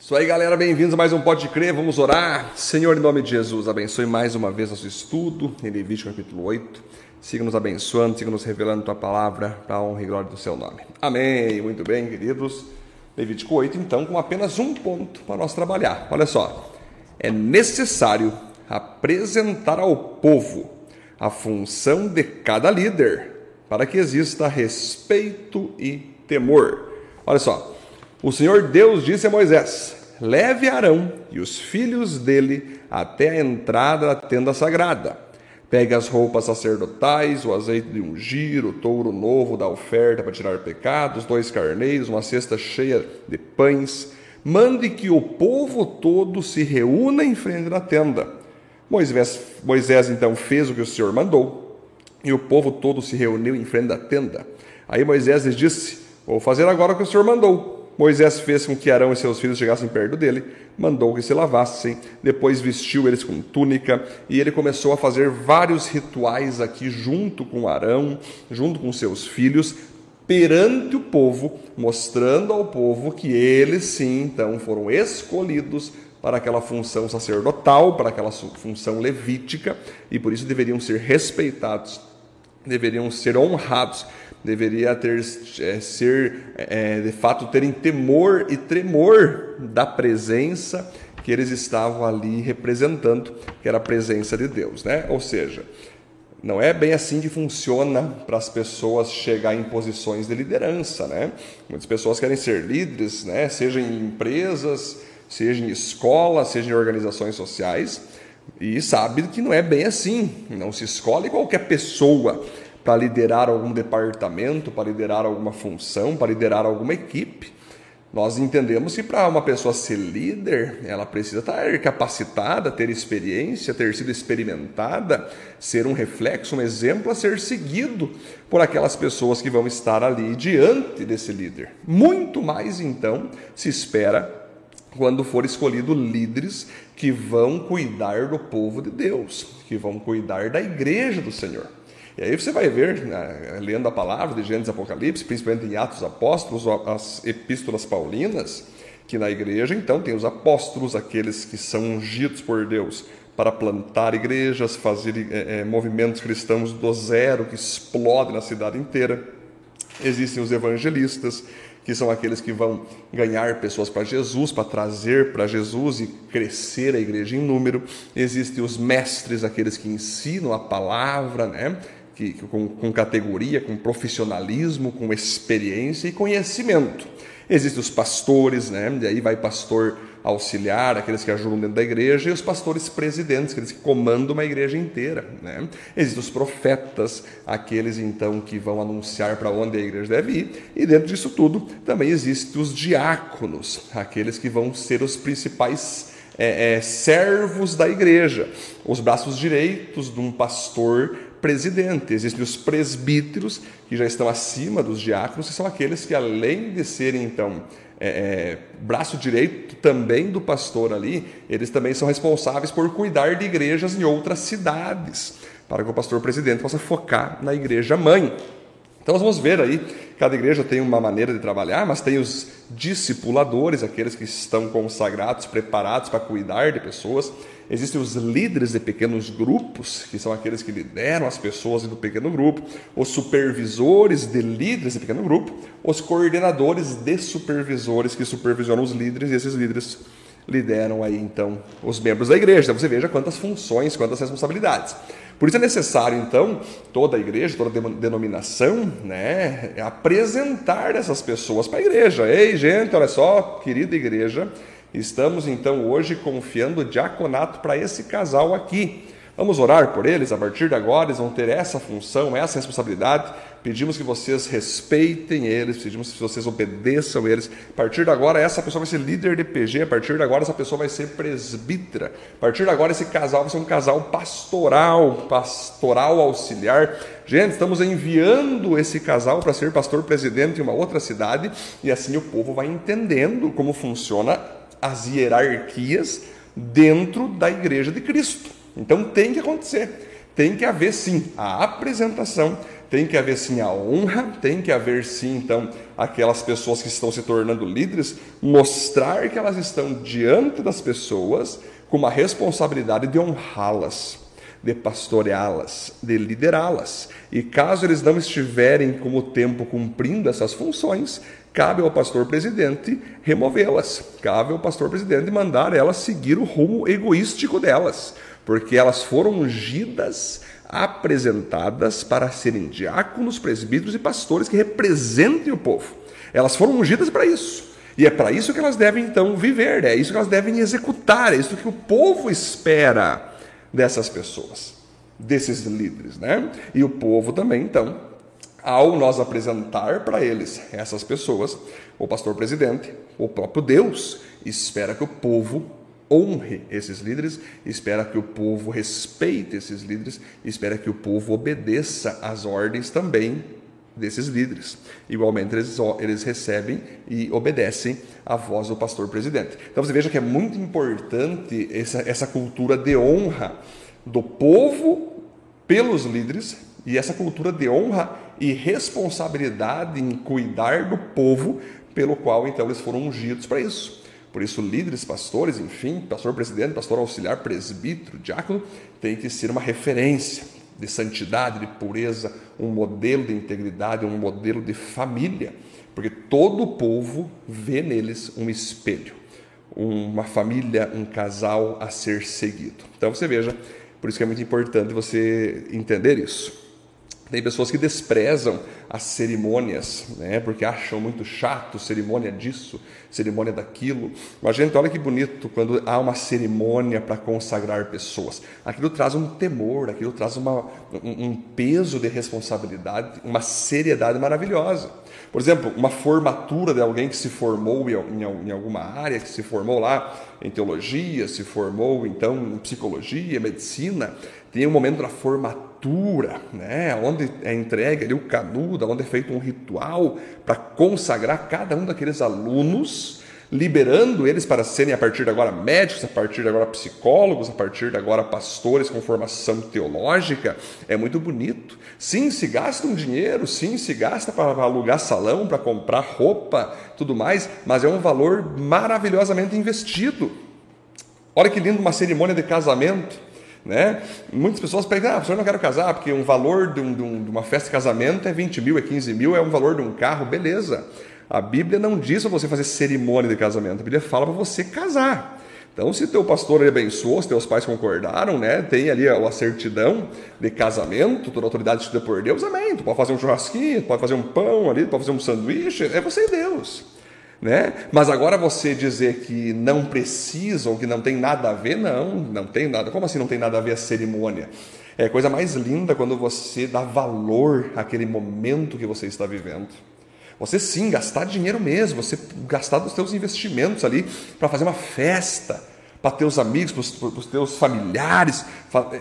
Isso aí, galera, bem-vindos a mais um Pode Crer, vamos orar. Senhor, em nome de Jesus, abençoe mais uma vez nosso estudo em Levítico capítulo 8. Siga nos abençoando, siga nos revelando tua palavra para a honra e glória do seu nome. Amém. Muito bem, queridos. Levítico 8, então, com apenas um ponto para nós trabalhar. Olha só. É necessário apresentar ao povo a função de cada líder para que exista respeito e temor. Olha só. O Senhor Deus disse a Moisés: Leve Arão e os filhos dele até a entrada da tenda sagrada. Pegue as roupas sacerdotais, o azeite de ungir, o touro novo da oferta para tirar pecados, dois carneiros, uma cesta cheia de pães. Mande que o povo todo se reúna em frente da tenda. Moisés, Moisés então fez o que o Senhor mandou, e o povo todo se reuniu em frente da tenda. Aí Moisés lhes disse: Vou fazer agora o que o Senhor mandou. Moisés fez com que Arão e seus filhos chegassem perto dele, mandou que se lavassem, depois vestiu eles com túnica e ele começou a fazer vários rituais aqui junto com Arão, junto com seus filhos, perante o povo, mostrando ao povo que eles sim, então, foram escolhidos para aquela função sacerdotal, para aquela função levítica e por isso deveriam ser respeitados, deveriam ser honrados deveria ter é, ser é, de fato terem temor e tremor da presença que eles estavam ali representando, que era a presença de Deus, né? Ou seja, não é bem assim que funciona para as pessoas chegar em posições de liderança, né? Muitas pessoas querem ser líderes, né? Seja em empresas, seja em escolas, seja em organizações sociais, e sabe que não é bem assim. Não se escolhe qualquer pessoa para liderar algum departamento, para liderar alguma função, para liderar alguma equipe. Nós entendemos que para uma pessoa ser líder, ela precisa estar capacitada, ter experiência, ter sido experimentada, ser um reflexo, um exemplo a ser seguido por aquelas pessoas que vão estar ali diante desse líder. Muito mais então se espera quando for escolhido líderes que vão cuidar do povo de Deus, que vão cuidar da igreja do Senhor. E aí você vai ver, né, lendo a palavra de Gênesis Apocalipse, principalmente em Atos Apóstolos, as epístolas paulinas, que na igreja então tem os apóstolos, aqueles que são ungidos por Deus para plantar igrejas, fazer é, é, movimentos cristãos do zero que explodem na cidade inteira. Existem os evangelistas, que são aqueles que vão ganhar pessoas para Jesus, para trazer para Jesus e crescer a igreja em número. Existem os mestres, aqueles que ensinam a palavra, né? que, com, com categoria, com profissionalismo, com experiência e conhecimento. Existem os pastores, né? E aí vai pastor auxiliar, aqueles que ajudam dentro da igreja, e os pastores presidentes, aqueles que comandam uma igreja inteira. Né? Existem os profetas, aqueles então que vão anunciar para onde a igreja deve ir, e dentro disso tudo também existem os diáconos, aqueles que vão ser os principais é, é, servos da igreja, os braços direitos de um pastor presidente. Existem os presbíteros, que já estão acima dos diáconos, que são aqueles que, além de serem, então, é, é, braço direito também do pastor ali, eles também são responsáveis por cuidar de igrejas em outras cidades, para que o pastor presidente possa focar na igreja mãe. Então nós vamos ver aí, cada igreja tem uma maneira de trabalhar, mas tem os discipuladores, aqueles que estão consagrados, preparados para cuidar de pessoas. Existem os líderes de pequenos grupos, que são aqueles que lideram as pessoas do pequeno grupo, os supervisores de líderes de pequeno grupo, os coordenadores de supervisores que supervisionam os líderes, e esses líderes lideram aí então os membros da igreja. Então você veja quantas funções, quantas responsabilidades. Por isso é necessário, então, toda a igreja, toda a denominação, né, apresentar essas pessoas para a igreja. Ei, gente, olha só, querida igreja, estamos então hoje confiando o diaconato para esse casal aqui. Vamos orar por eles a partir de agora, eles vão ter essa função, essa responsabilidade. Pedimos que vocês respeitem eles, pedimos que vocês obedeçam eles. A partir de agora, essa pessoa vai ser líder de PG, a partir de agora, essa pessoa vai ser presbítera. A partir de agora, esse casal vai ser um casal pastoral, pastoral auxiliar. Gente, estamos enviando esse casal para ser pastor presidente em uma outra cidade, e assim o povo vai entendendo como funciona as hierarquias dentro da igreja de Cristo. Então tem que acontecer, tem que haver sim a apresentação tem que haver sim a honra, tem que haver sim, então, aquelas pessoas que estão se tornando líderes, mostrar que elas estão diante das pessoas com uma responsabilidade de honrá-las, de pastoreá-las, de liderá-las. E caso eles não estiverem com o tempo cumprindo essas funções, cabe ao pastor presidente removê-las. Cabe ao pastor presidente mandar elas seguir o rumo egoístico delas, porque elas foram ungidas, apresentadas para serem diáconos, presbíteros e pastores que representem o povo. Elas foram ungidas para isso. E é para isso que elas devem então viver, é isso que elas devem executar, é isso que o povo espera dessas pessoas, desses líderes, né? E o povo também então ao nós apresentar para eles essas pessoas, o pastor presidente, o próprio Deus, espera que o povo honre esses líderes, espera que o povo respeite esses líderes, espera que o povo obedeça às ordens também desses líderes. Igualmente, eles, eles recebem e obedecem à voz do pastor presidente. Então você veja que é muito importante essa, essa cultura de honra do povo pelos líderes e essa cultura de honra e responsabilidade em cuidar do povo pelo qual então eles foram ungidos para isso. Por isso, líderes, pastores, enfim, pastor presidente, pastor auxiliar, presbítero, diácono, tem que ser uma referência de santidade, de pureza, um modelo de integridade, um modelo de família, porque todo o povo vê neles um espelho, uma família, um casal a ser seguido. Então você veja, por isso que é muito importante você entender isso. Tem pessoas que desprezam as cerimônias, né, porque acham muito chato cerimônia disso, cerimônia daquilo. Mas, gente, olha que bonito quando há uma cerimônia para consagrar pessoas. Aquilo traz um temor, aquilo traz uma, um, um peso de responsabilidade, uma seriedade maravilhosa. Por exemplo, uma formatura de alguém que se formou em, alguma área, que se formou lá em teologia, se formou então em psicologia, medicina, tem um momento da formatura, né, onde é entregue ali o canudo, onde é feito um ritual para consagrar cada um daqueles alunos, liberando eles para serem a partir de agora médicos, a partir de agora psicólogos, a partir de agora pastores com formação teológica. É muito bonito. Sim, se gasta um dinheiro, sim, se gasta para alugar salão, para comprar roupa, tudo mais, mas é um valor maravilhosamente investido. Olha que lindo uma cerimônia de casamento né? Muitas pessoas pensam, ah, eu não quero casar, porque um valor de, um, de, uma festa de casamento é 20 mil, é 15 mil, é um valor de um carro, beleza. A Bíblia não diz para você fazer cerimônia de casamento, a Bíblia fala para você casar. Então, se teu pastor abençoou, se teus pais concordaram, né, tem ali a, certidão de casamento, toda autoridade estudada por Deus, amém. Tu pode fazer um churrasquinho, tu pode fazer um pão ali, tu pode fazer um sanduíche, é você e Deus. Né? Mas agora você dizer que não precisa ou que não tem nada a ver, não, não tem nada. Como assim não tem nada a ver a cerimônia? É coisa mais linda quando você dá valor àquele momento que você está vivendo. Você sim, gastar dinheiro mesmo, você gastar dos seus investimentos ali para fazer uma festa para teus amigos, para os teus familiares,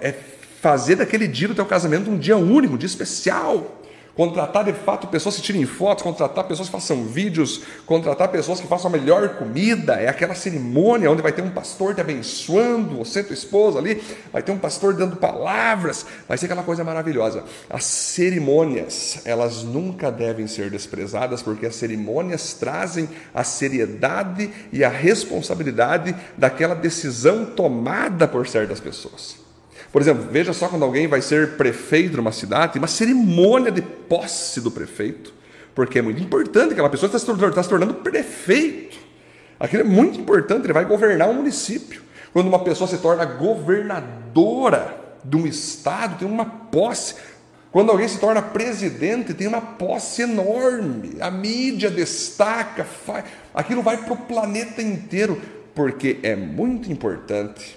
é fazer daquele dia do teu casamento um dia único, um dia especial contratar de fato pessoas que tirem fotos, contratar pessoas que façam vídeos, contratar pessoas que façam a melhor comida, é aquela cerimônia onde vai ter um pastor te abençoando, você tua esposa ali, vai ter um pastor dando palavras, vai ser aquela coisa maravilhosa. As cerimônias, elas nunca devem ser desprezadas, porque as cerimônias trazem a seriedade e a responsabilidade daquela decisão tomada por certas pessoas. Por exemplo, veja só quando alguém vai ser prefeito de uma cidade, uma cerimônia de posse do prefeito, porque é muito importante, aquela pessoa está se, se tornando prefeito. Aquilo é muito importante, ele vai governar um município. Quando uma pessoa se torna governadora de um estado, tem uma posse. Quando alguém se torna presidente, tem uma posse enorme. A mídia destaca, faz... aquilo vai para o planeta inteiro, porque é muito importante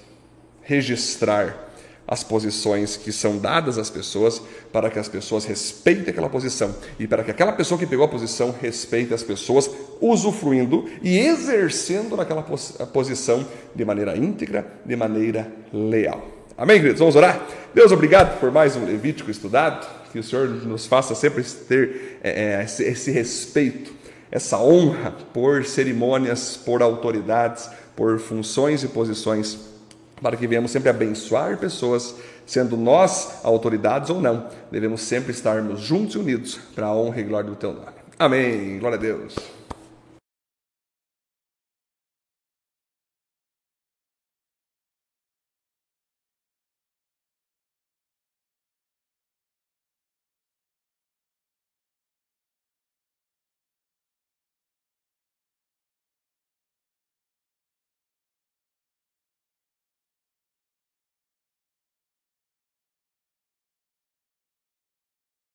registrar as posições que são dadas às pessoas, para que as pessoas respeitem aquela posição e para que aquela pessoa que pegou a posição respeite as pessoas, usufruindo e exercendo naquela posição de maneira íntegra, de maneira leal. Amém, queridos? Vamos orar? Deus, obrigado por mais um Levítico estudado, que o Senhor nos faça sempre ter é, é esse, esse respeito, essa honra por cerimônias, por autoridades, por funções e posições para que venhamos sempre abençoar pessoas, sendo nós autoridades ou não. Devemos sempre estarmos juntos e unidos para a honra e glória do teu nome. Amém. Glória a Deus.